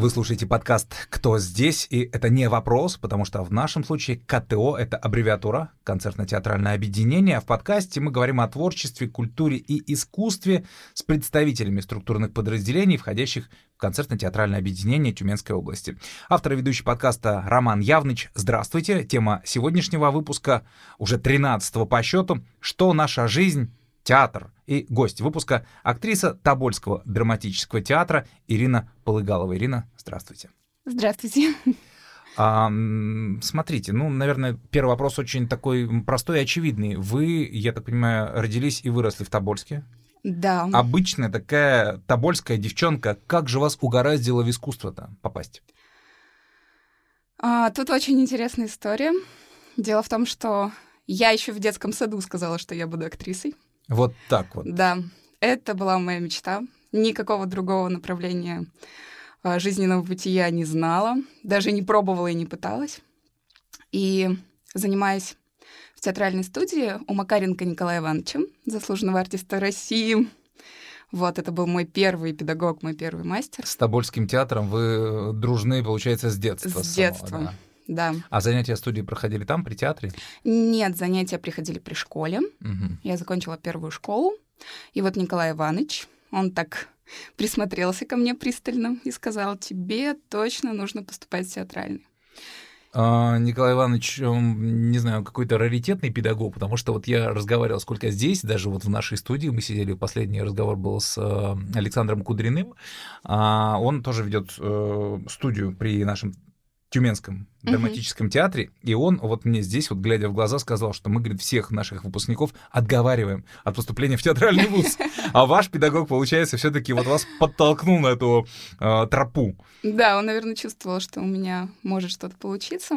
Вы слушаете подкаст «Кто здесь?» И это не вопрос, потому что в нашем случае КТО — это аббревиатура, концертно-театральное объединение. А в подкасте мы говорим о творчестве, культуре и искусстве с представителями структурных подразделений, входящих в концертно-театральное объединение Тюменской области. Автор и ведущий подкаста Роман Явныч. Здравствуйте. Тема сегодняшнего выпуска, уже 13 по счету, «Что наша жизнь?» Театр. И гость выпуска — актриса Тобольского драматического театра Ирина Полыгалова. Ирина, здравствуйте. Здравствуйте. А, смотрите, ну, наверное, первый вопрос очень такой простой и очевидный. Вы, я так понимаю, родились и выросли в Тобольске? Да. Обычная такая тобольская девчонка. Как же вас угораздило в искусство-то попасть? А, тут очень интересная история. Дело в том, что я еще в детском саду сказала, что я буду актрисой. Вот так вот. Да, это была моя мечта. Никакого другого направления а, жизненного бытия не знала, даже не пробовала и не пыталась. И занимаясь в театральной студии у Макаренко Николая Ивановича, заслуженного артиста России, вот, это был мой первый педагог, мой первый мастер. С Тобольским театром вы дружны, получается, с детства. С детства, самого, да. Да. А занятия студии проходили там, при театре? Нет, занятия приходили при школе. Угу. Я закончила первую школу. И вот Николай Иванович, он так присмотрелся ко мне пристально и сказал, тебе точно нужно поступать в театральный. А, Николай Иванович, не знаю, какой-то раритетный педагог, потому что вот я разговаривал, сколько здесь, даже вот в нашей студии, мы сидели, последний разговор был с э, Александром Кудриным, а, он тоже ведет э, студию при нашем Тюменском драматическом uh-huh. театре, и он вот мне здесь, вот глядя в глаза, сказал, что мы, говорит, всех наших выпускников отговариваем от поступления в театральный вуз. А ваш педагог, получается, все таки вот вас подтолкнул на эту э, тропу. Да, он, наверное, чувствовал, что у меня может что-то получиться.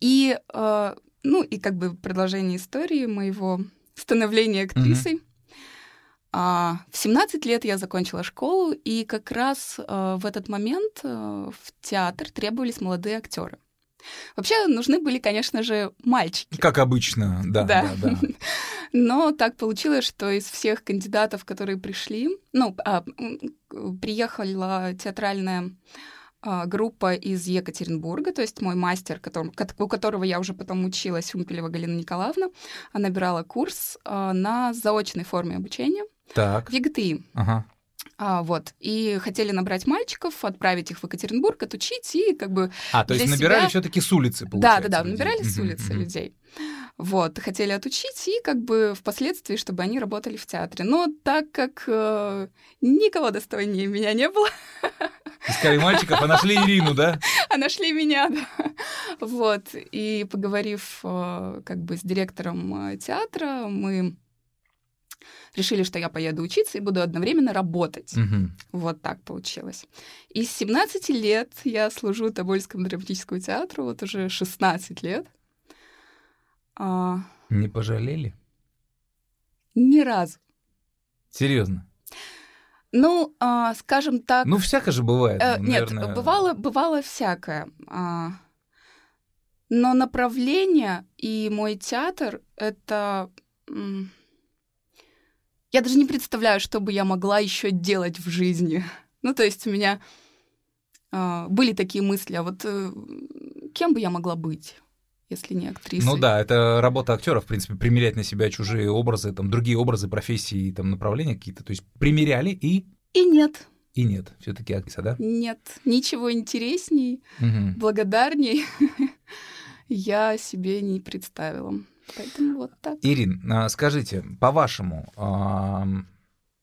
И, э, ну, и как бы продолжение истории моего становления актрисой. Uh-huh. А, в 17 лет я закончила школу, и как раз а, в этот момент а, в театр требовались молодые актеры. Вообще нужны были, конечно же, мальчики. Как обычно, да. Да. да, да. Но так получилось, что из всех кандидатов, которые пришли, ну, а, приехала театральная а, группа из Екатеринбурга, то есть мой мастер, которым, у которого я уже потом училась, Умпелева Галина Николаевна, она набирала курс а, на заочной форме обучения так. в ЕГТИ. Ага. А, вот. И хотели набрать мальчиков, отправить их в Екатеринбург, отучить и как бы... А, то есть набирали себя... все-таки с улицы, получается? Да, да, да, набирали с улицы людей. Вот, хотели отучить и как бы впоследствии, чтобы они работали в театре. Но так как э, никого достойнее меня не было... Искали мальчиков, а нашли Ирину, да? А нашли меня, да. Вот, и поговорив э, как бы с директором э, театра, мы решили, что я поеду учиться и буду одновременно работать. Угу. Вот так получилось. И с 17 лет я служу Тобольскому драматическому театру, вот уже 16 лет. А... Не пожалели? Ни разу. Серьезно? Ну, а, скажем так. Ну, всякое же бывает. Э, нет, бывало, бывало всякое. А, но направление и мой театр это я даже не представляю, что бы я могла еще делать в жизни. Ну, то есть у меня э, были такие мысли, а вот э, кем бы я могла быть? если не актриса. Ну да, это работа актера, в принципе, примерять на себя чужие образы, там, другие образы, профессии, там, направления какие-то. То есть примеряли и... И нет. И нет, все таки актриса, да? Нет, ничего интересней, угу. благодарней я себе не представила. Поэтому вот так. Ирин, а, скажите, по-вашему,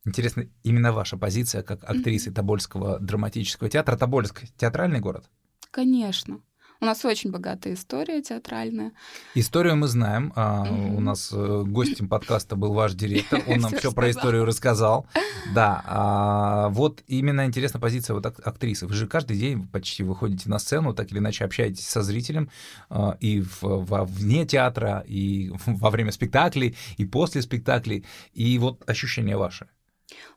интересно именно ваша позиция как актрисы. Тобольского драматического театра. Тобольск — театральный город? Конечно. У нас очень богатая история театральная. Историю мы знаем. Mm-hmm. У нас э, гостем подкаста был ваш директор. Он нам все про историю рассказал. Да. А, вот именно интересна позиция вот актрисы. Вы же каждый день почти выходите на сцену, так или иначе общаетесь со зрителем а, и вне театра, и во время спектаклей, и после спектаклей. И вот ощущения ваши.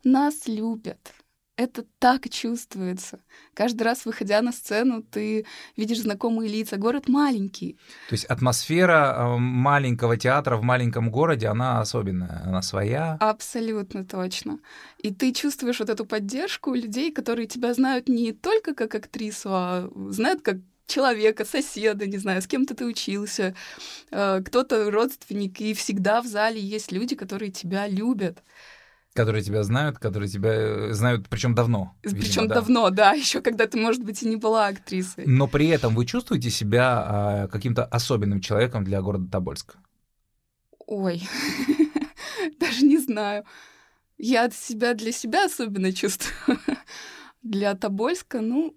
Нас любят это так чувствуется. Каждый раз, выходя на сцену, ты видишь знакомые лица. Город маленький. То есть атмосфера э, маленького театра в маленьком городе, она особенная, она своя. Абсолютно точно. И ты чувствуешь вот эту поддержку людей, которые тебя знают не только как актрису, а знают как человека, соседа, не знаю, с кем-то ты учился, э, кто-то родственник, и всегда в зале есть люди, которые тебя любят. Которые тебя знают, которые тебя э, знают, причем давно. Причем да. давно, да, еще когда ты, может быть, и не была актрисой. Но при этом вы чувствуете себя а, каким-то особенным человеком для города Тобольска? Ой, даже не знаю. Я себя для себя особенно чувствую. Для Тобольска, ну,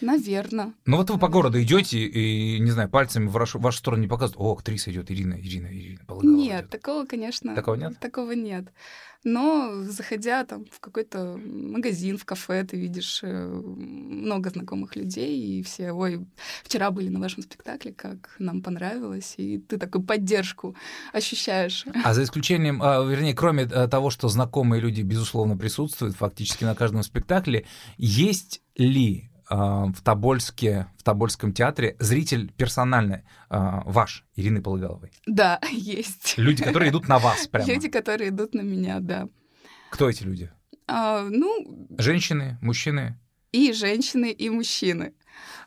Наверное. Ну вот вы по городу идете и, не знаю, пальцами в вашу, в вашу сторону не показывают, о, актриса идет, Ирина, Ирина, Ирина. Нет, идет. такого, конечно. Такого нет? Такого нет. Но заходя там в какой-то магазин, в кафе, ты видишь э, много знакомых людей, и все, ой, вчера были на вашем спектакле, как нам понравилось, и ты такую поддержку ощущаешь. А за исключением, а, вернее, кроме э, того, что знакомые люди, безусловно, присутствуют фактически на каждом спектакле, есть ли в Тобольске, в Тобольском театре зритель персональный, а, ваш, Ирины Полыгаловой? Да, есть. Люди, которые идут на вас прямо? Люди, которые идут на меня, да. Кто эти люди? А, ну... Женщины, мужчины? И женщины, и мужчины.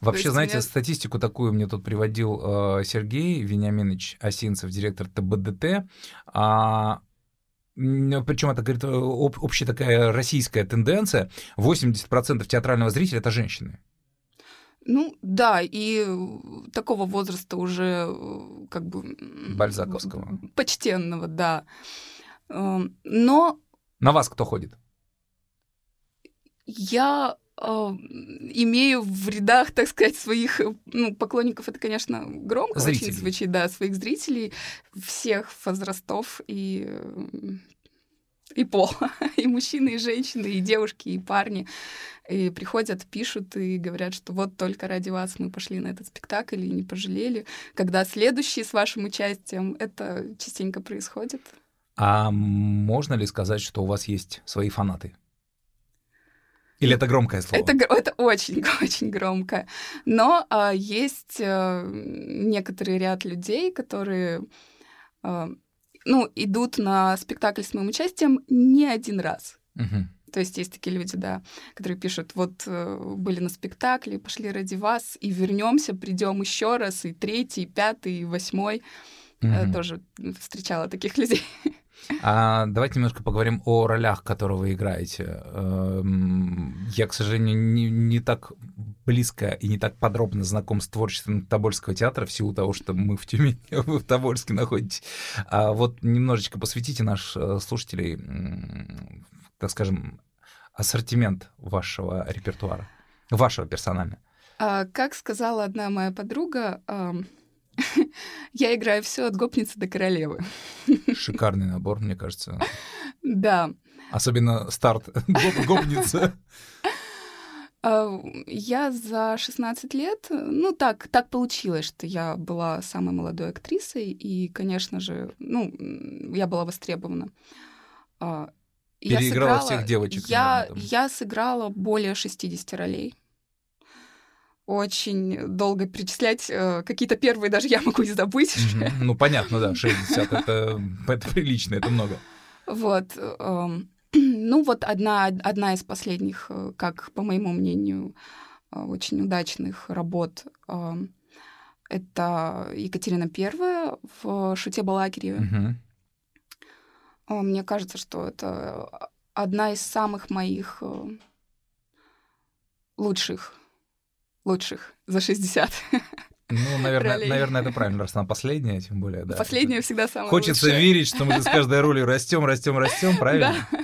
Вообще, знаете, меня... статистику такую мне тут приводил э, Сергей Вениаминович Осинцев, директор ТБДТ. А, причем это, говорит, об, общая такая российская тенденция, 80% театрального зрителя — это женщины. Ну да, и такого возраста уже э, как бы... Бальзаковского. Почтенного, да. Эм, но... На вас кто ходит? Я э, имею в рядах, так сказать, своих ну, поклонников, это, конечно, громко зрителей. очень звучит, да, своих зрителей всех возрастов и и пол, и мужчины, и женщины, и девушки, и парни. И приходят, пишут и говорят, что вот только ради вас мы пошли на этот спектакль и не пожалели. Когда следующий с вашим участием, это частенько происходит. А можно ли сказать, что у вас есть свои фанаты? Или это громкое слово? Это, это очень, очень громко. Но а, есть а, некоторый ряд людей, которые а, ну, идут на спектакль с моим участием не один раз. Угу. То есть есть такие люди, да, которые пишут, вот э, были на спектакле, пошли ради вас, и вернемся, придем еще раз, и третий, и пятый, и восьмой. Mm-hmm. Тоже встречала таких людей. А давайте немножко поговорим о ролях, которые вы играете. Эм, я, к сожалению, не, не так близко и не так подробно знаком с творчеством Тобольского театра, в силу того, что мы в Тюмени, вы в Тобольске находитесь. А вот немножечко посвятите наш э, слушателей, так скажем, ассортимент вашего репертуара, вашего персонально. А, как сказала одна моя подруга, я играю все от гопницы до королевы. Шикарный набор, мне кажется. Да. Особенно старт гопница. А, я за 16 лет, ну так, так получилось, что я была самой молодой актрисой, и, конечно же, ну, я была востребована. А, Переиграла я сыграла, всех девочек. Я, я сыграла более 60 ролей очень долго перечислять. Э, какие-то первые даже я могу и забыть. Mm-hmm. Ну, понятно, да, 60 это, это прилично, это много. Вот. Эм, ну, вот одна, одна из последних, э, как по моему мнению, э, очень удачных работ эм, это Екатерина Первая в «Шуте Балакиреве». Угу. Мне кажется, что это одна из самых моих лучших лучших за 60. Ну, наверное, наверное, это правильно, раз она последняя, тем более, да. Последняя всегда самая Хочется лучшая. верить, что мы с каждой ролью растем, растем, растем, правильно? Да.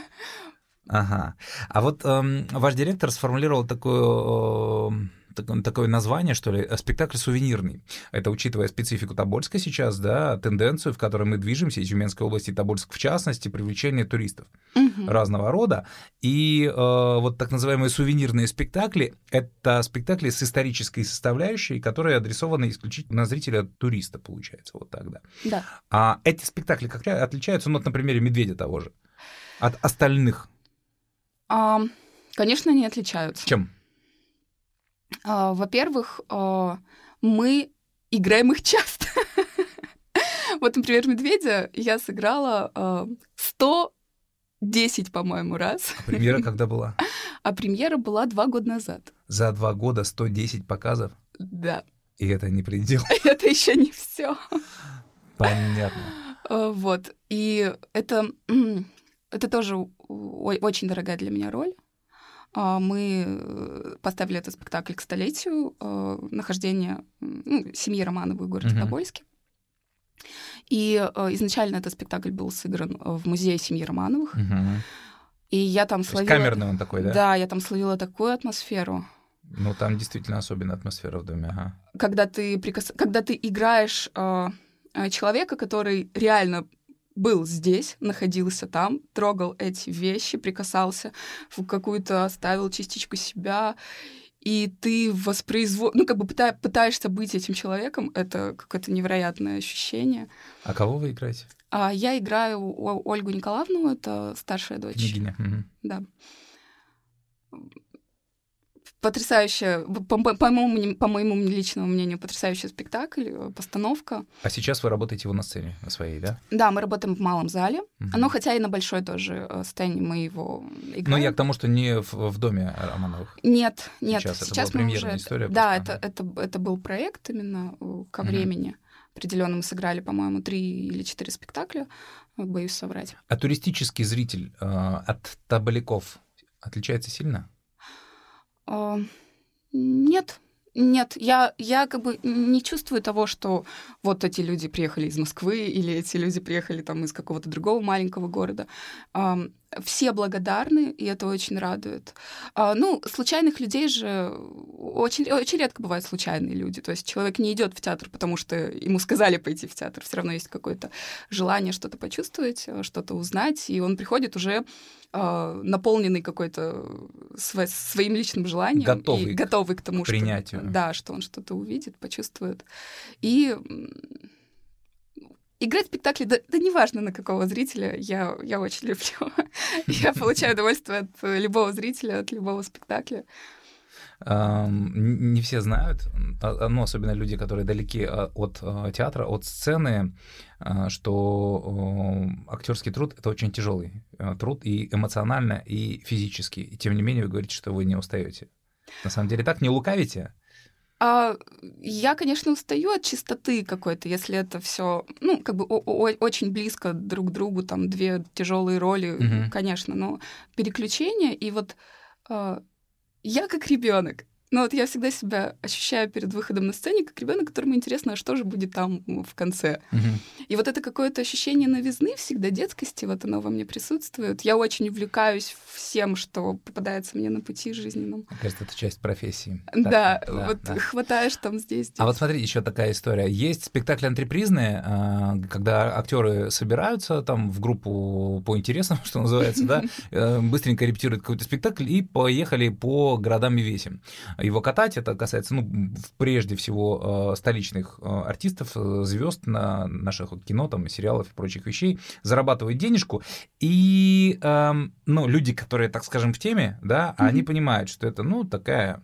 Ага. А вот эм, ваш директор сформулировал такую эм, такое название, что ли, э, спектакль сувенирный. Это учитывая специфику Тобольска сейчас, да, тенденцию, в которой мы движемся, и Тюменской области, и Тобольск в частности, привлечение туристов угу. разного рода. И э, вот так называемые сувенирные спектакли — это спектакли с исторической составляющей, которые адресованы исключительно на зрителя туриста, получается, вот так, да. Да. А эти спектакли как отличаются, ну, вот на примере «Медведя» того же, от остальных? Um Конечно, они отличаются. Чем? А, во-первых, а, мы играем их часто. Вот, например, «Медведя» я сыграла 110, по-моему, раз. А премьера когда была? А премьера была два года назад. За два года 110 показов? Да. И это не предел? Это еще не все. Понятно. Вот. И это, это тоже очень дорогая для меня роль. А, мы э, поставили этот спектакль к столетию э, нахождения ну, семьи Романовой в городе uh-huh. Тобольске. И э, изначально этот спектакль был сыгран в музее семьи Романовых. Uh-huh. И я там То словила... камерный он такой, да? Да, я там словила такую атмосферу. Ну, там действительно особенная атмосфера в доме, ага. Когда ты, прикас... Когда ты играешь э, человека, который реально был здесь, находился там, трогал эти вещи, прикасался в какую-то, оставил частичку себя, и ты воспроизводишь, ну, как бы пыта... пытаешься быть этим человеком, это какое-то невероятное ощущение. А кого вы играете? А, я играю Ольгу Николаевну, это старшая дочь. Княгиня. Угу. Да потрясающая, по, по, моему, по моему личному мнению, потрясающий спектакль, э, постановка. А сейчас вы работаете его на сцене, на своей, да? Да, мы работаем в малом зале, угу. но хотя и на большой тоже э, сцене мы его играем. Но я к тому, что не в, в доме Романовых. Нет, нет. Сейчас, сейчас это была мы уже... история. Да, просто. это, это, это был проект именно э, ко времени. Угу определенно мы сыграли, по-моему, три или четыре спектакля, боюсь соврать. А туристический зритель э, от табаляков отличается сильно? А, нет, нет, я, я как бы не чувствую того, что вот эти люди приехали из Москвы или эти люди приехали там из какого-то другого маленького города все благодарны, и это очень радует. А, ну, случайных людей же очень, очень редко бывают случайные люди. То есть человек не идет в театр, потому что ему сказали пойти в театр. Все равно есть какое-то желание что-то почувствовать, что-то узнать, и он приходит уже э, наполненный какой-то св- своим личным желанием. Готовый, и готовый к тому, к принятию. Что, да, что он что-то увидит, почувствует. И Играть в спектакли, да, да неважно на какого зрителя, я, я очень люблю. я получаю удовольствие от любого зрителя, от любого спектакля. Не все знают, а, ну, особенно люди, которые далеки а, от а, театра, от сцены, что актерский труд это очень тяжелый труд и эмоционально, и физически. И тем не менее вы говорите, что вы не устаете. На самом деле так не лукавите. А, я, конечно, устаю от чистоты какой-то, если это все, ну, как бы очень близко друг к другу, там две тяжелые роли, угу. конечно, но переключение и вот а, я как ребенок. Но вот я всегда себя ощущаю перед выходом на сцене как ребенок, которому интересно, а что же будет там в конце. Угу. И вот это какое-то ощущение новизны всегда детскости, вот оно во мне присутствует. Я очень увлекаюсь всем, что попадается мне на пути жизненном. Мне кажется, это часть профессии. Да, так, да вот да. хватаешь там здесь, здесь. А вот смотри, еще такая история. Есть спектакли антрепризные, а, когда актеры собираются там в группу по интересам, что называется, да, э, быстренько репетируют какой-то спектакль и поехали по городам и весим его катать. Это касается, ну, прежде всего, э, столичных э, артистов, э, звезд на наших кино, там, сериалов и прочих вещей, зарабатывают денежку. И, эм, ну, люди, которые, так скажем, в теме, да, mm-hmm. они понимают, что это, ну, такая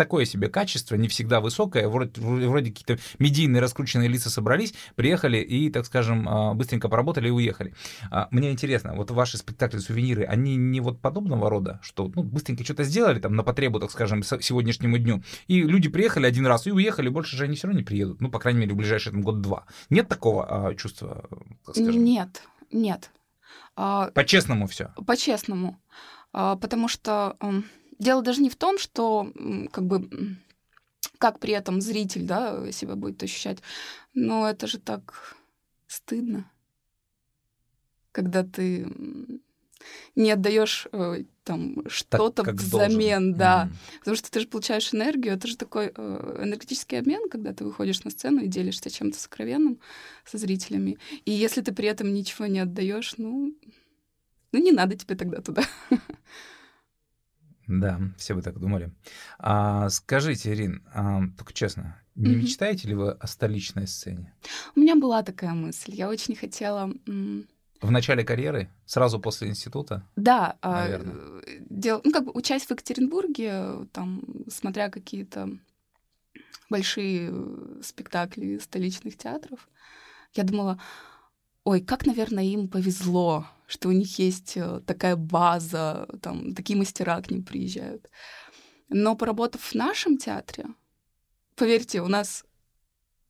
такое себе качество, не всегда высокое, вроде, вроде какие-то медийные раскрученные лица собрались, приехали и, так скажем, а, быстренько поработали и уехали. А, мне интересно, вот ваши спектакли, сувениры, они не вот подобного рода, что ну, быстренько что-то сделали там на потребу, так скажем, сегодняшнему дню, и люди приехали один раз и уехали, больше же они все равно не приедут, ну, по крайней мере, в ближайший там, год-два. Нет такого а, чувства, так скажем? Нет, нет. По-честному все. По-честному. Потому что дело даже не в том, что как бы как при этом зритель, да, себя будет ощущать. Но это же так стыдно, когда ты не отдаешь э, там что-то взамен, должен. да. Mm. Потому что ты же получаешь энергию, это же такой э, энергетический обмен, когда ты выходишь на сцену и делишься чем-то сокровенным со зрителями. И если ты при этом ничего не отдаешь, ну, ну не надо тебе тогда туда. Да, все бы так думали. А, скажите, Ирин, а, только честно, не mm-hmm. мечтаете ли вы о столичной сцене? У меня была такая мысль. Я очень хотела... В начале карьеры? Сразу после института? Да. Наверное. дел... ну, как бы учась в Екатеринбурге, там, смотря какие-то большие спектакли столичных театров, я думала, ой, как, наверное, им повезло, что у них есть э, такая база, там, такие мастера к ним приезжают. Но поработав в нашем театре, поверьте, у нас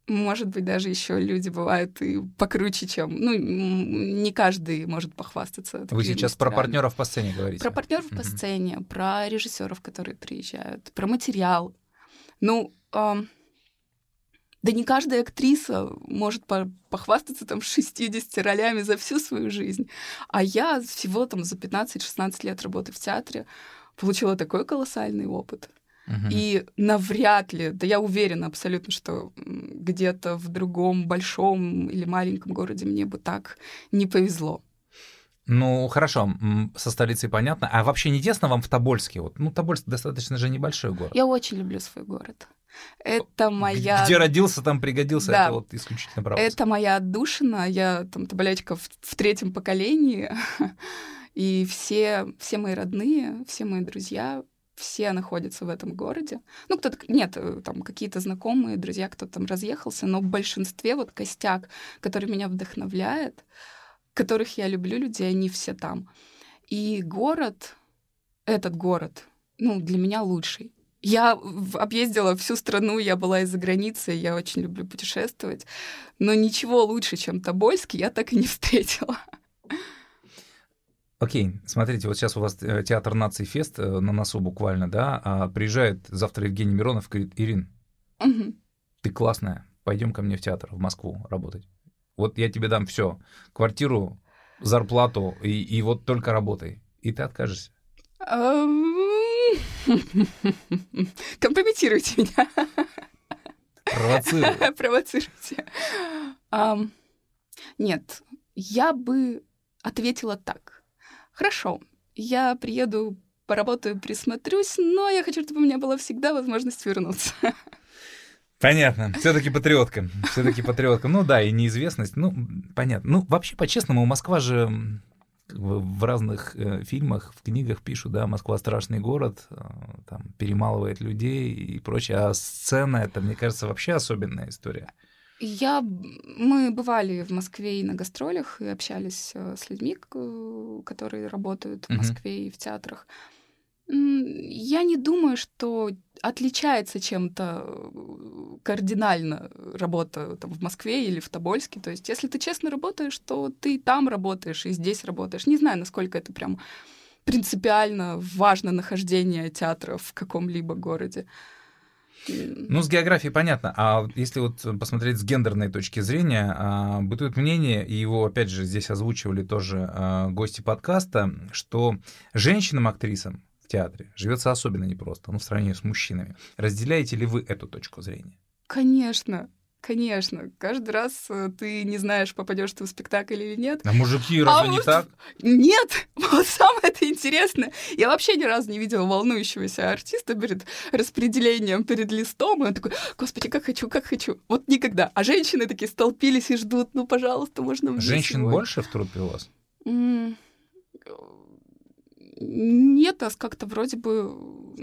может быть, даже еще люди бывают и покруче, чем... Ну, не каждый может похвастаться. Вы сейчас мастерами. про партнеров по сцене говорите? Про партнеров mm-hmm. по сцене, про режиссеров, которые приезжают, про материал. Ну, э, да не каждая актриса может похвастаться там 60 ролями за всю свою жизнь. А я всего там за 15-16 лет работы в театре получила такой колоссальный опыт. И навряд ли, да я уверена абсолютно, что где-то в другом большом или маленьком городе мне бы так не повезло. Ну, хорошо, со столицей понятно. А вообще не тесно вам в Тобольске? Вот, ну, Тобольск достаточно же небольшой город. Я очень люблю свой город. Это моя... Где родился, там пригодился, да. это вот исключительно правда. Это моя отдушина, я там тоболячка в, в третьем поколении, и все, все мои родные, все мои друзья, все находятся в этом городе. Ну, кто-то, нет, э, там какие-то знакомые, друзья, кто там разъехался, но в большинстве вот костяк, который меня вдохновляет, которых я люблю людей, они все там. И город, этот город, ну, для меня лучший. Я объездила всю страну, я была из-за границы, я очень люблю путешествовать, но ничего лучше, чем Тобольск, я так и не встретила. Окей, смотрите, вот сейчас у вас э, театр наций фест э, на носу буквально, да, а приезжает завтра Евгений Миронов говорит, Ирин, угу. ты классная, пойдем ко мне в театр, в Москву работать. Вот я тебе дам все, квартиру, зарплату, и, и вот только работай. И ты откажешься. Компрометируйте меня. Провоцируйте. Провоцируйте. Нет, я бы ответила так. Хорошо, я приеду, поработаю, присмотрюсь, но я хочу, чтобы у меня была всегда возможность вернуться. Понятно. Все-таки патриотка. Все-таки патриотка. Ну да, и неизвестность. Ну, понятно. Ну, вообще, по-честному, Москва же в разных э, фильмах, в книгах пишут, да, Москва страшный город, э, там перемалывает людей и прочее. А сцена это, мне кажется, вообще особенная история. Я, мы бывали в Москве и на гастролях, и общались э, с людьми, которые работают в Москве mm-hmm. и в театрах. Я не думаю, что отличается чем-то э, кардинально работа там, в Москве или в Тобольске. То есть, если ты честно работаешь, то ты там работаешь и здесь работаешь. Не знаю, насколько это прям принципиально важно нахождение театра в каком-либо городе. Ну, с географией понятно. А если вот посмотреть с гендерной точки зрения, а, бытует мнение, и его, опять же, здесь озвучивали тоже а, гости подкаста, что женщинам-актрисам театре живется особенно непросто, ну, в сравнении с мужчинами. Разделяете ли вы эту точку зрения? Конечно. Конечно, каждый раз э, ты не знаешь, попадешь ты в спектакль или нет. А мужики разве а не вот... так? Нет, вот самое это интересное. Я вообще ни разу не видела волнующегося артиста перед распределением, перед листом, и он такой, господи, как хочу, как хочу. Вот никогда. А женщины такие столпились и ждут, ну, пожалуйста, можно мне Женщин сегодня. больше в трупе у вас? Mm нет, а как-то вроде бы...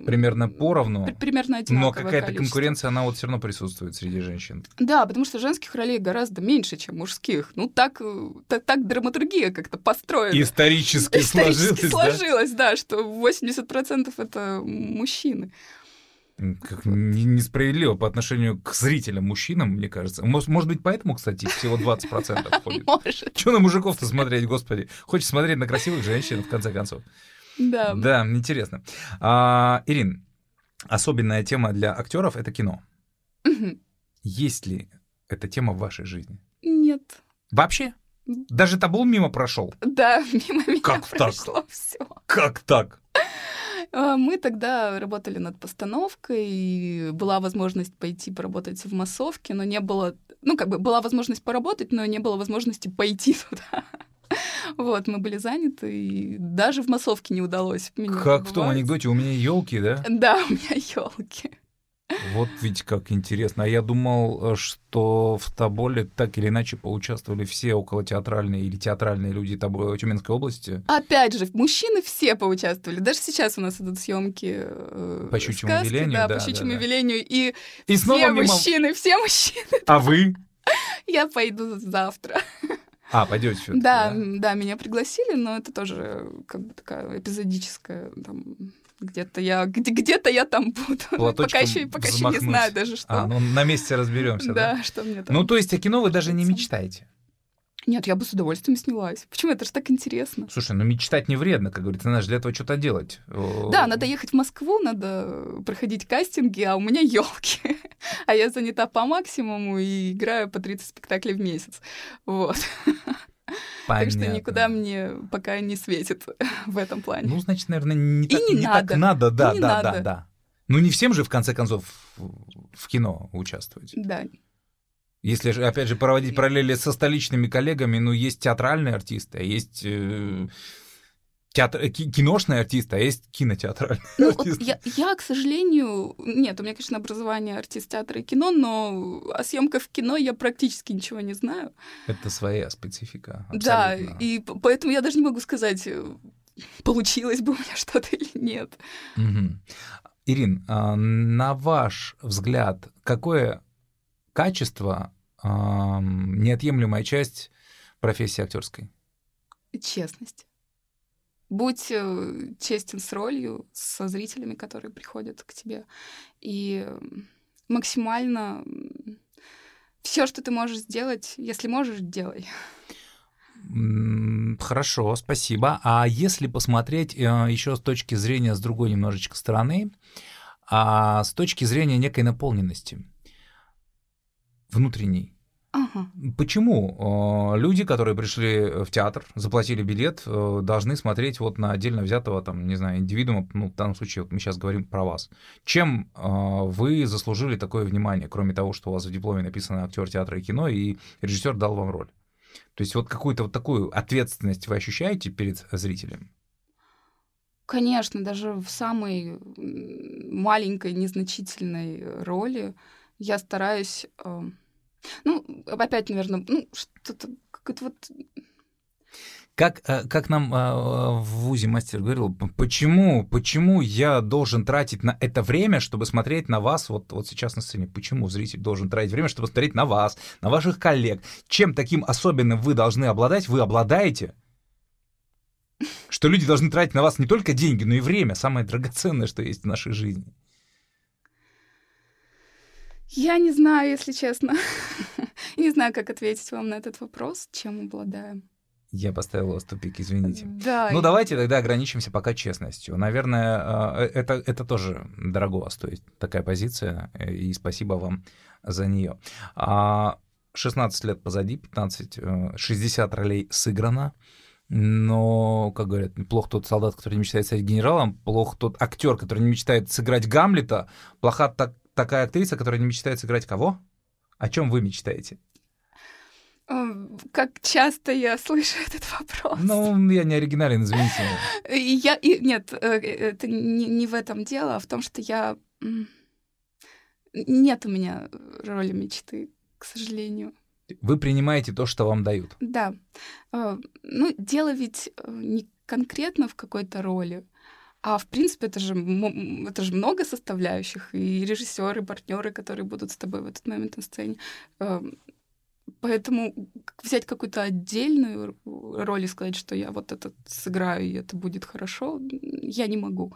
Примерно поровну. Примерно одинаковое Но какая-то конкуренция, она вот все равно присутствует среди женщин. Да, потому что женских ролей гораздо меньше, чем мужских. Ну, так, так, так драматургия как-то построена. Исторически, Исторически сложилось, сложилось да? да, что 80% это мужчины. Как несправедливо по отношению к зрителям, мужчинам, мне кажется. Может, может быть, поэтому, кстати, всего 20% ходит. Может. Чего на мужиков-то смотреть, господи? Хочешь смотреть на красивых женщин, в конце концов. Да. Да, интересно. А, Ирин, особенная тема для актеров это кино. Угу. Есть ли эта тема в вашей жизни? Нет. Вообще? Даже табул мимо прошел? Да, мимо меня как прошло так? все. Как так? А, мы тогда работали над постановкой, и была возможность пойти поработать в массовке, но не было... Ну, как бы была возможность поработать, но не было возможности пойти туда. Вот, мы были заняты, и даже в массовке не удалось. Меня как в том анекдоте, у меня елки, да? Да, у меня елки. Вот ведь как интересно. А я думал, что в Тоболе так или иначе поучаствовали все около театральные или театральные люди Тобо... Тюменской области. Опять же, мужчины все поучаствовали. Даже сейчас у нас идут съемки э, по щучьему сказки, велению, да, да, по щучьему да, да. велению. И, и все снова мужчины, все мужчины. А вы? Я пойду завтра. А, пойдете все да, да, да, меня пригласили, но это тоже как бы такая эпизодическая там где-то я где- где-то я там буду. пока еще, пока еще не знаю даже, что. А, ну на месте разберемся, да? Да, что мне там. Ну, то есть о кино вы даже не мечтаете? Нет, я бы с удовольствием снялась. Почему? Это же так интересно. Слушай, ну мечтать не вредно, как говорится, знаешь, для этого что-то делать. Да, надо ехать в Москву, надо проходить кастинги, а у меня елки. а я занята по максимуму и играю по 30 спектаклей в месяц. Вот. Понятно. Так что никуда мне пока не светит в этом плане. Ну, значит, наверное, не, так, не, не надо. так надо, да, И не да, надо. да, да. Ну, не всем же, в конце концов, в кино участвовать. Да. Если же, опять же, проводить параллели со столичными коллегами, ну, есть театральные артисты, а есть э, театр, киношные артисты, а есть кинотеатральные ну, артисты. Вот я, я, к сожалению, нет, у меня, конечно, образование артист театра и кино, но о съемках в кино я практически ничего не знаю. Это своя специфика. Абсолютно. Да, и поэтому я даже не могу сказать, э, получилось бы у меня что-то или нет. Угу. Ирин, а на ваш взгляд, какое качество неотъемлемая часть профессии актерской? Честность. Будь э, честен с ролью, со зрителями, которые приходят к тебе, и максимально все, что ты можешь сделать, если можешь, делай. Хорошо, спасибо. А если посмотреть э, еще с точки зрения с другой немножечко стороны, а с точки зрения некой наполненности внутренней. Ага. Почему э, люди, которые пришли в театр, заплатили билет, э, должны смотреть вот на отдельно взятого, там, не знаю, индивидуума, ну, в данном случае вот мы сейчас говорим про вас. Чем э, вы заслужили такое внимание, кроме того, что у вас в дипломе написано актер театра и кино, и режиссер дал вам роль? То есть вот какую-то вот такую ответственность вы ощущаете перед зрителем? Конечно, даже в самой маленькой, незначительной роли я стараюсь... Э, ну, опять, наверное, ну, что-то, как-то вот... Как, как нам в ВУЗе мастер говорил, почему, почему я должен тратить на это время, чтобы смотреть на вас вот, вот сейчас на сцене? Почему зритель должен тратить время, чтобы смотреть на вас, на ваших коллег? Чем таким особенным вы должны обладать, вы обладаете? Что люди должны тратить на вас не только деньги, но и время, самое драгоценное, что есть в нашей жизни. Я не знаю, если честно. не знаю, как ответить вам на этот вопрос, чем обладаю. Я поставил вас в тупик, извините. Да. Ну, давайте тогда ограничимся пока честностью. Наверное, это, это тоже дорого стоит, такая позиция, и спасибо вам за нее. 16 лет позади, 15, 60 ролей сыграно. Но, как говорят, плохо тот солдат, который не мечтает стать генералом, плохо тот актер, который не мечтает сыграть Гамлета, плоха так, такая актриса, которая не мечтает сыграть кого? О чем вы мечтаете? Как часто я слышу этот вопрос. Ну, я не оригинален, извините. Я, и, нет, это не, не в этом дело, а в том, что я... Нет у меня роли мечты, к сожалению. Вы принимаете то, что вам дают. Да. Ну, дело ведь не конкретно в какой-то роли, а в принципе это же, это же много составляющих, и режиссеры, партнеры, которые будут с тобой в этот момент на сцене. Поэтому взять какую-то отдельную роль и сказать, что я вот это сыграю, и это будет хорошо, я не могу.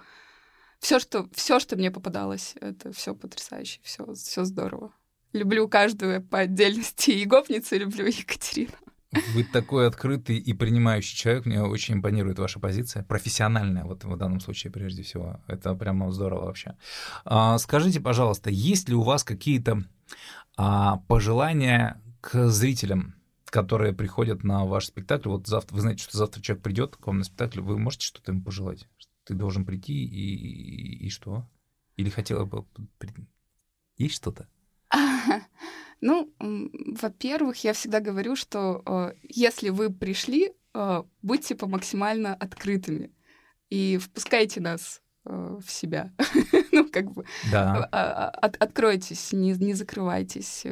Все, что, все, что мне попадалось, это все потрясающе, все, все здорово. Люблю каждую по отдельности и гопницу, люблю Екатерину. Вы такой открытый и принимающий человек. Мне очень импонирует ваша позиция. Профессиональная, вот в данном случае, прежде всего. Это прямо здорово вообще. А, скажите, пожалуйста, есть ли у вас какие-то а, пожелания к зрителям, которые приходят на ваш спектакль? Вот завтра, вы знаете, что завтра человек придет к вам на спектакль, вы можете что-то ему пожелать? Ты должен прийти и, и, и что? Или хотела бы... Есть что-то? Ну, во-первых, я всегда говорю, что э, если вы пришли, э, будьте по максимально открытыми и впускайте нас э, в себя. ну, как бы Да. а- а- от- откройтесь, не, не закрывайтесь,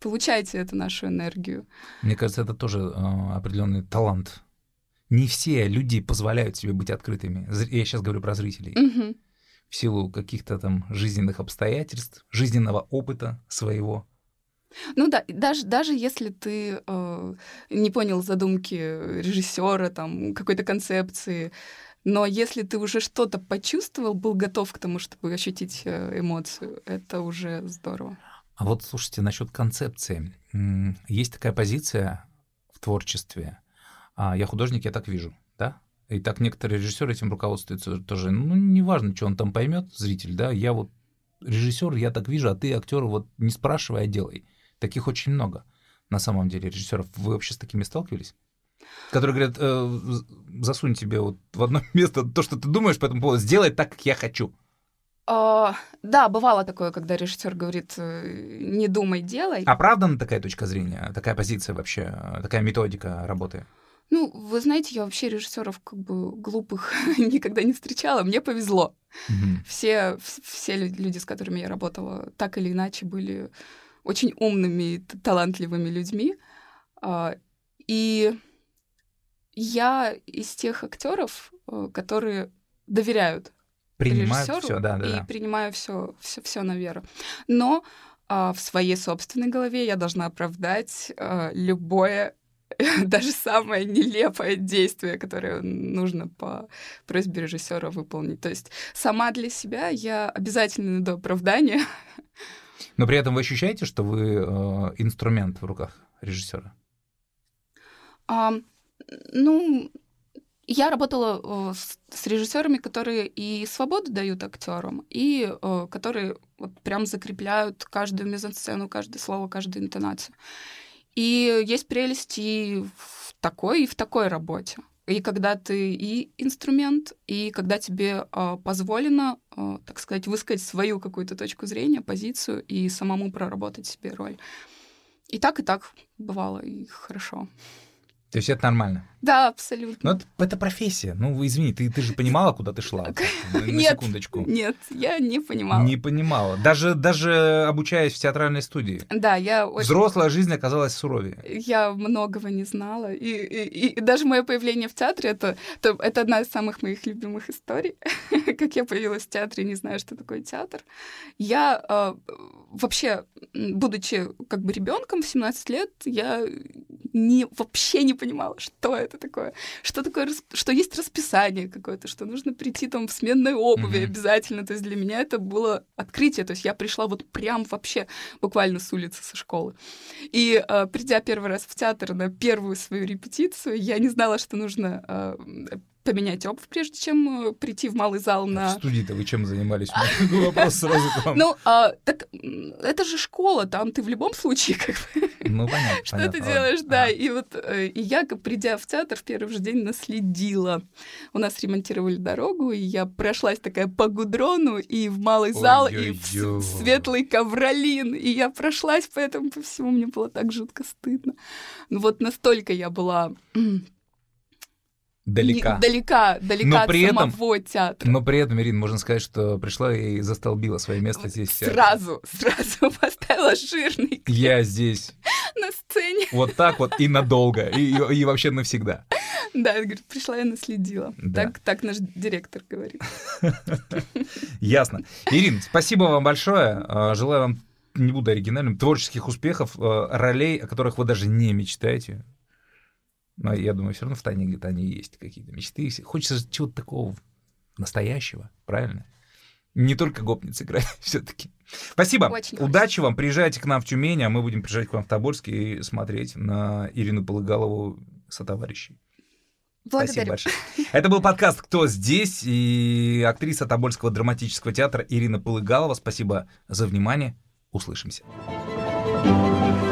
получайте эту нашу энергию. Мне кажется, это тоже э, определенный талант. Не все люди позволяют себе быть открытыми. Я сейчас говорю про зрителей. В силу каких-то там жизненных обстоятельств, жизненного опыта своего. Ну да, даже, даже если ты э, не понял задумки режиссера, там, какой-то концепции, но если ты уже что-то почувствовал, был готов к тому, чтобы ощутить э, эмоцию, это уже здорово. А вот слушайте, насчет концепции. Есть такая позиция в творчестве. А, я художник, я так вижу, да? И так некоторые режиссеры этим руководствуются тоже. Ну, неважно, что он там поймет, зритель, да, я вот режиссер, я так вижу, а ты актер, вот не спрашивай, а делай. Таких очень много на самом деле режиссеров. Вы вообще с такими сталкивались? Которые говорят, э, засунь тебе вот в одно место то, что ты думаешь по этому поводу, сделай так, как я хочу. А, да, бывало такое, когда режиссер говорит, э, не думай, делай. Оправдана такая точка зрения, такая позиция вообще, такая методика работы? Ну, вы знаете, я вообще режиссеров как бы глупых никогда не встречала. Мне повезло. Мгм. Все, вс- все лю- люди, с которыми я работала, так или иначе были очень умными талантливыми людьми. А, И я из тех актеров, э, которые доверяют режиссеру все, да, да, и да. принимаю все, все, все на веру. Но а, в своей собственной голове я должна оправдать а, любое, даже самое нелепое действие, которое нужно по просьбе режиссера выполнить. То есть сама для себя я обязательно найду оправдание. Но при этом вы ощущаете, что вы э, инструмент в руках режиссера? А, ну, я работала э, с, с режиссерами, которые и свободу дают актерам, и э, которые вот прям закрепляют каждую мизансцену, каждое слово, каждую интонацию. И есть прелесть и в такой, и в такой работе. И когда ты и инструмент, и когда тебе э, позволено, э, так сказать, высказать свою какую-то точку зрения, позицию и самому проработать себе роль. И так, и так бывало, и хорошо. То есть это нормально? Да, абсолютно. Ну, это, это профессия. Ну, вы извини, ты, ты же понимала, куда ты шла? На, на Нет. секундочку. Нет, я не понимала. Не понимала. Даже, даже обучаясь в театральной студии. Да, я очень... Взрослая жизнь оказалась суровее. Я многого не знала. И, и, и даже мое появление в театре это, это, это одна из самых моих любимых историй. как я появилась в театре, не знаю, что такое театр. Я э, вообще, будучи как бы ребенком в 17 лет, я не, вообще не понимала, что это такое. Что такое, что есть расписание какое-то, что нужно прийти там в сменной обуви Мгм. обязательно. То есть для меня это было открытие. То есть я пришла вот прям вообще буквально с улицы, со школы. И э, придя первый раз в театр на первую свою репетицию, я не знала, что нужно э, поменять обувь, прежде чем э, прийти в малый зал В на... студии-то вы чем занимались? Вопрос сразу к вам. Ну, а, так это же школа, там ты в любом случае как бы Ну, понятно. что ты делаешь, да. А. И вот э, я, придя в театр, в первый же день наследила. У нас ремонтировали дорогу, и я прошлась такая по гудрону и в малый зал, и в светлый ковролин. И я прошлась по этому по всему, мне было так жутко стыдно. Ну вот настолько я была Далека. не- далека, далека Но от при этом- самого театра. Но при этом, Ирина, можно сказать, что пришла и застолбила свое место здесь. Сразу, сразу поставила жирный Я здесь на сцене. вот так вот и надолго, и, и- и вообще навсегда. Да, говорит, пришла я наследила. Да. Так, так наш директор говорит. Ясно. Ирина, спасибо вам большое. А, Желаю вам, не буду оригинальным, творческих успехов, а, ролей, о которых вы даже не мечтаете. Но я думаю, все равно в тайне где-то они есть, какие-то мечты. Хочется чего-то такого настоящего, правильно? Не только гопниц играть все-таки. Спасибо. Очень Удачи вам. Приезжайте к нам в Тюмень, а мы будем приезжать к вам в Тобольск и смотреть на Ирину Полыгалову сотоварищей. Спасибо Благодарю. большое. Это был подкаст «Кто здесь?» и актриса Тобольского драматического театра Ирина Полыгалова. Спасибо за внимание. Услышимся. thank